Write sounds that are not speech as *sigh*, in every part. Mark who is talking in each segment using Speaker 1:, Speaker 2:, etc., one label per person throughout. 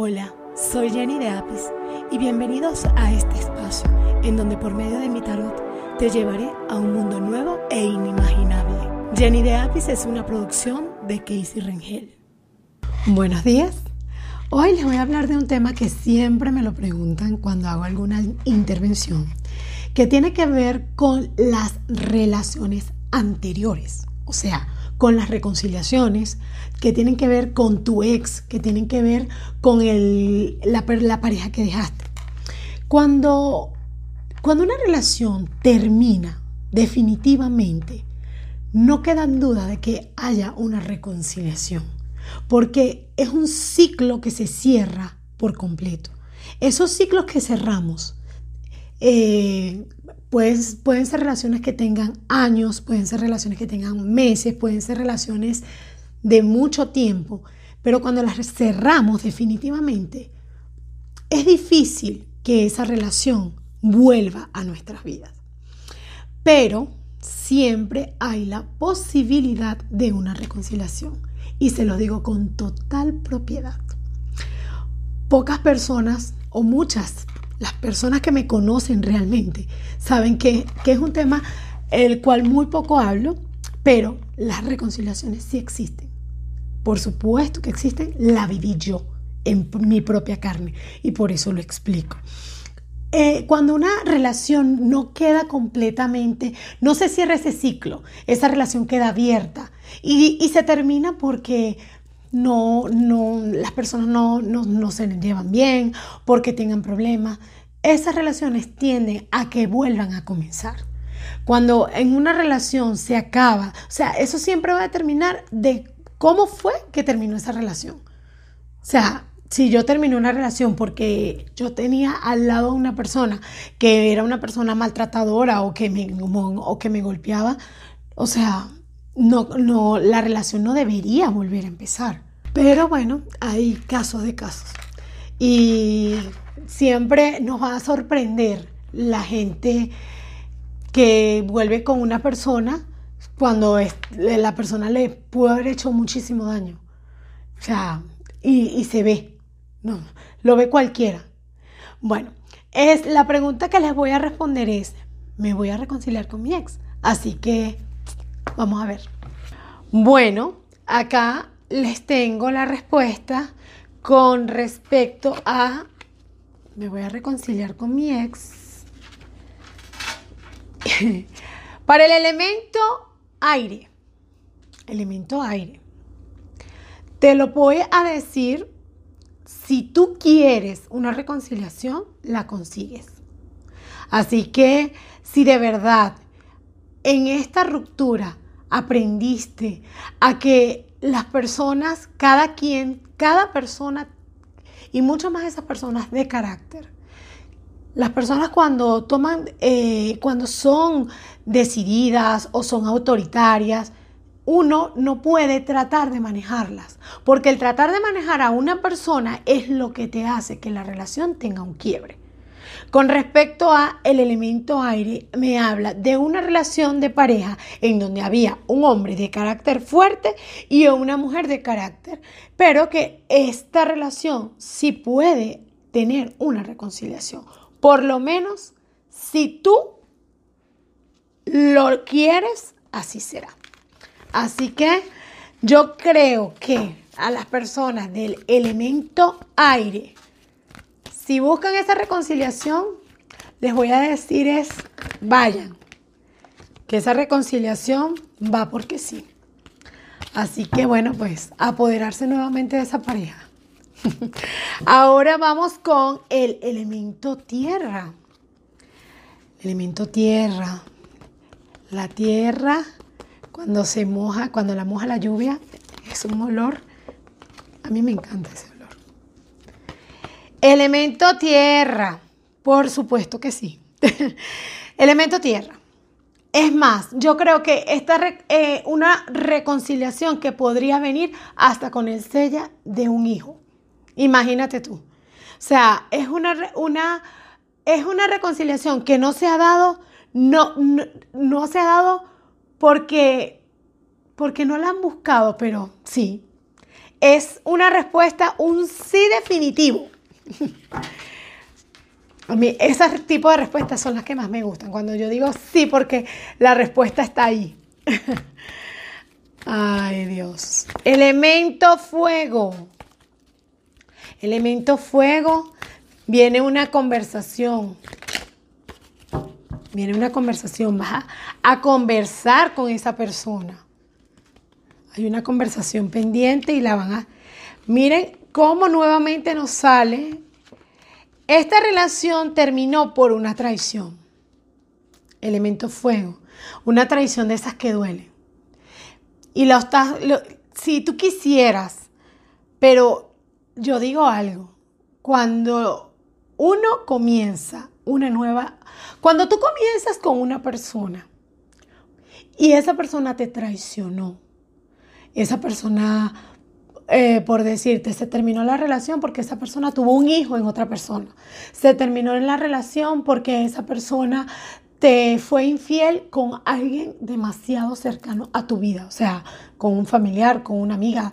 Speaker 1: Hola, soy Jenny de Apis y bienvenidos a este espacio en donde por medio de mi tarot te llevaré a un mundo nuevo e inimaginable. Jenny de Apis es una producción de Casey Rengel. Buenos días. Hoy les voy a hablar de un tema que siempre me lo preguntan cuando hago alguna intervención, que tiene que ver con las relaciones anteriores, o sea, con las reconciliaciones, que tienen que ver con tu ex, que tienen que ver con la, pareja que dejaste. Cuando, cuando una relación termina definitivamente, no queda duda de que haya una reconciliación, porque es un ciclo que se cierra por completo. Esos ciclos que cerramos eh, pues, pueden ser relaciones que tengan años, pueden ser relaciones que tengan meses, pueden ser relaciones de mucho tiempo, pero cuando las cerramos definitivamente, es difícil que esa relación vuelva a nuestras vidas. Pero siempre hay la posibilidad de una reconciliación. Y se lo digo con total propiedad. Pocas personas o muchas las personas que me conocen realmente saben que, es un tema el cual muy poco hablo, pero las reconciliaciones sí existen. Por supuesto que existen, la viví yo en mi propia carne y por eso lo explico. Eh, cuando una relación no queda completamente, no se cierra ese ciclo, esa relación queda abierta y, y se termina porque no, no, las personas no, no, se llevan bien, porque tengan problemas. Esas relaciones tienden a que vuelvan a comenzar. Cuando en una relación se acaba, o sea, eso siempre va a determinar de cómo fue que terminó esa relación. O sea, si yo terminé una relación porque yo tenía al lado a una persona que era una persona maltratadora o que me, o que me golpeaba, o sea, no, no, la relación no debería volver a empezar. Pero bueno, hay casos de casos. Y siempre nos va a sorprender la gente que vuelve con una persona cuando la persona le pudo haber hecho muchísimo daño. O sea, y, se ve. No, lo ve cualquiera. Bueno, es, la pregunta que les voy a responder es, ¿me voy a reconciliar con mi ex? Así que vamos a ver. Bueno, acá les tengo la respuesta con respecto a, me voy a reconciliar con mi ex. *laughs* Para el elemento aire, elemento aire, te lo voy a decir, si tú quieres una reconciliación, la consigues. Así que si de verdad en esta ruptura aprendiste a que las personas, cada quien, cada persona, y mucho más esas personas de carácter. Las personas cuando toman, eh, cuando son decididas o son autoritarias, uno no puede tratar de manejarlas, porque el tratar de manejar a una persona es lo que te hace que la relación tenga un quiebre. Con respecto a el elemento aire, me habla de una relación de pareja en donde había un hombre de carácter fuerte y una mujer de carácter, pero que esta relación sí puede tener una reconciliación. Por lo menos, si tú lo quieres, así será. Así que yo creo que a las personas del elemento aire si buscan esa reconciliación, les voy a decir es, vayan, que esa reconciliación va porque sí. Así que bueno, pues apoderarse nuevamente de esa pareja. *laughs* Ahora vamos con el elemento tierra. elemento tierra. La tierra, cuando se moja, cuando la moja la lluvia, es un olor. A mí me encanta ese Elemento tierra. Por supuesto que sí. *laughs* Elemento tierra. Es más, yo creo que esta eh, una reconciliación que podría venir hasta con el sella de un hijo. Imagínate tú. O sea, es una, una, es una reconciliación que no se ha dado, no, no, se ha dado porque, porque no la han buscado, pero sí. es una respuesta, un sí definitivo. A mí, ese tipo de respuestas son las que más me gustan. Cuando yo digo sí, porque la respuesta está ahí. *laughs* Ay, Dios. Elemento fuego. Elemento fuego. Viene una conversación. Viene una conversación. Vas a, conversar con esa persona. Hay una conversación pendiente y la van a... Miren cómo nuevamente nos sale. Esta relación terminó por una traición. Elemento fuego. Una traición de esas que duelen. Y lo estás, si tú quisieras, pero yo digo algo, cuando uno comienza una nueva, cuando tú comienzas con una persona y esa persona te traicionó, esa persona, eh, por decirte, se terminó la relación porque esa persona tuvo un hijo en otra persona, se terminó en la relación porque esa persona te fue infiel con alguien demasiado cercano a tu vida, o sea, con un familiar, con una amiga,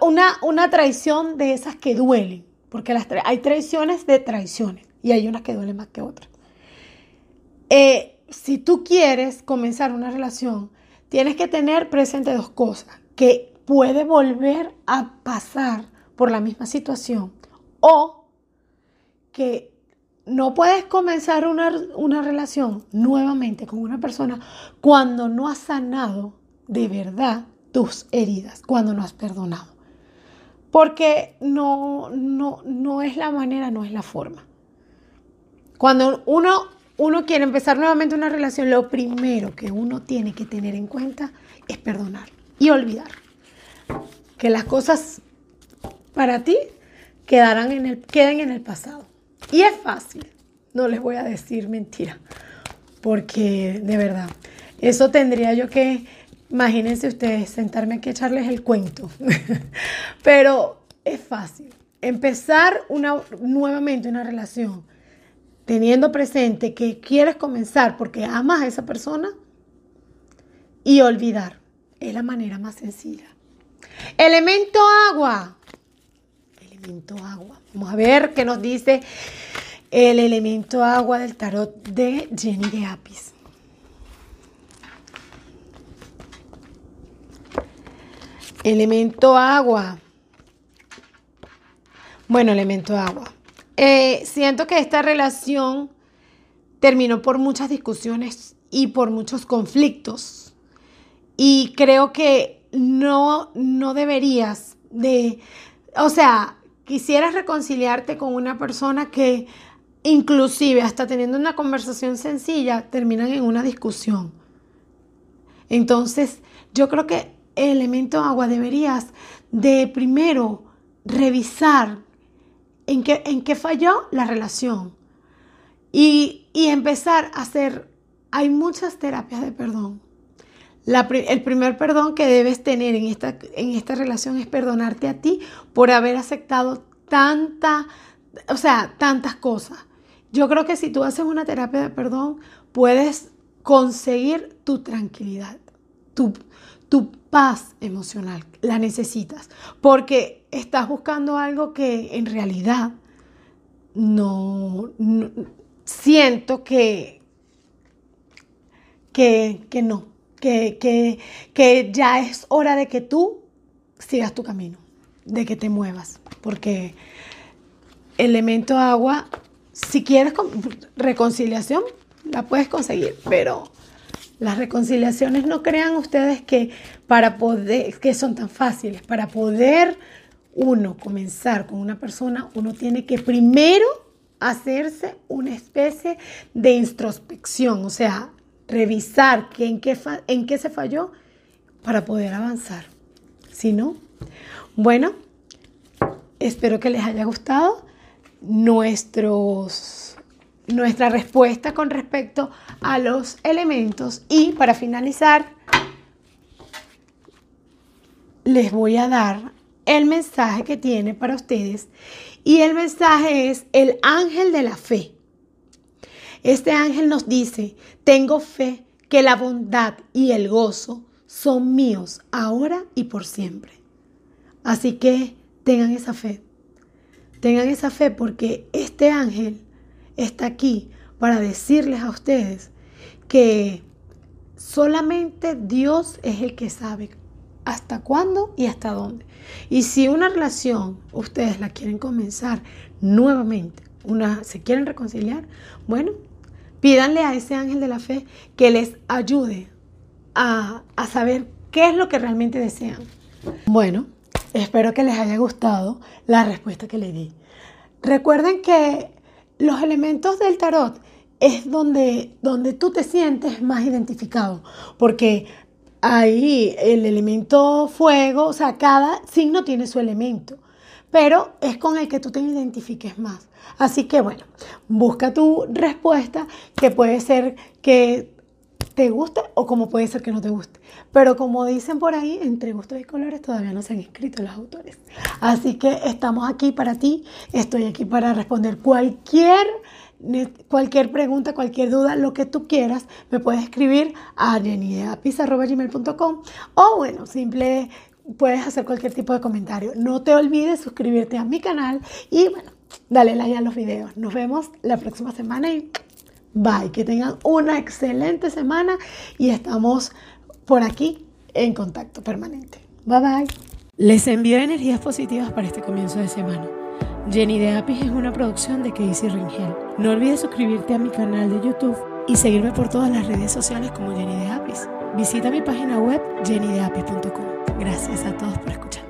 Speaker 1: una, una traición de esas que duelen, porque las hay traiciones de traiciones y hay unas que duelen más que otras. Eh, si tú quieres comenzar una relación, tienes que tener presente dos cosas, que puede volver a pasar por la misma situación o que no puedes comenzar una, relación nuevamente con una persona cuando no has sanado de verdad tus heridas, cuando no has perdonado. Porque no, no, no es la manera, no es la forma. Cuando uno, uno quiere empezar nuevamente una relación, lo primero que uno tiene que tener en cuenta es perdonar y olvidar. Que las cosas para ti quedarán en el, queden en el pasado. Y es fácil, no les voy a decir mentira, porque de verdad, eso tendría yo que, imagínense ustedes, sentarme aquí a echarles el cuento, *laughs* pero es fácil. Empezar una, nuevamente una relación teniendo presente que quieres comenzar porque amas a esa persona y olvidar es la manera más sencilla. Elemento agua. Elemento agua. Vamos a ver qué nos dice el elemento agua del tarot de Jenny de Apis. Elemento agua. Bueno, elemento agua. Eh, siento que esta relación terminó por muchas discusiones y por muchos conflictos. Y creo que no, no deberías de, o sea, quisieras reconciliarte con una persona que inclusive hasta teniendo una conversación sencilla terminan en una discusión. Entonces, yo creo que el elemento agua deberías de primero revisar en qué, en qué falló la relación y, y empezar a hacer, hay muchas terapias de perdón el primer perdón que debes tener en esta, en esta relación es perdonarte a ti por haber aceptado tanta, o sea, tantas cosas. Yo creo que si tú haces una terapia de perdón, puedes conseguir tu tranquilidad, tu, tu paz emocional. La necesitas porque estás buscando algo que en realidad no, siento que, que, que no que, ya es hora de que tú sigas tu camino, de que te muevas, porque elemento agua, si quieres reconciliación, la puedes conseguir, pero las reconciliaciones no crean ustedes que para poder, que son tan fáciles, para poder uno comenzar con una persona, uno tiene que primero hacerse una especie de introspección, o sea, revisar en, qué en qué se falló para poder avanzar. Si no, bueno, espero que les haya gustado nuestros, nuestra respuesta con respecto a los elementos y para finalizar les voy a dar el mensaje que tiene para ustedes y el mensaje es el ángel de la fe. Este ángel nos dice, tengo fe que la bondad y el gozo son míos ahora y por siempre. Así que tengan esa fe. Tengan esa fe porque este ángel está aquí para decirles a ustedes que solamente Dios es el que sabe hasta cuándo y hasta dónde. Y si una relación ustedes la quieren comenzar nuevamente, una se quieren reconciliar, bueno, pídanle a ese ángel de la fe que les ayude a, a saber qué es lo que realmente desean. Bueno, espero que les haya gustado la respuesta que le di. Recuerden que los elementos del tarot es donde, donde tú te sientes más identificado, porque ahí el elemento fuego, o sea, cada signo tiene su elemento, pero es con el que tú te identifiques más. Así que bueno, busca tu respuesta, que puede ser que te guste o como puede ser que no te guste. Pero como dicen por ahí, entre gustos y colores todavía no se han escrito los autores. Así que estamos aquí para ti, estoy aquí para responder cualquier cualquier pregunta, cualquier duda, lo que tú quieras, me puedes escribir a jennydeapis.com o bueno, simple puedes hacer cualquier tipo de comentario. No te olvides suscribirte a mi canal y bueno, dale like a los videos. Nos vemos la próxima semana y bye. Que tengan una excelente semana y estamos por aquí en contacto permanente. Bye bye. Les envío energías positivas para este comienzo de semana. Jenny de Apis es una producción de Casey Ringel. No olvides suscribirte a mi canal de YouTube y seguirme por todas las redes sociales como Jenny de Apis. Visita mi página web jennydeapis.com. Gracias a todos por escuchar.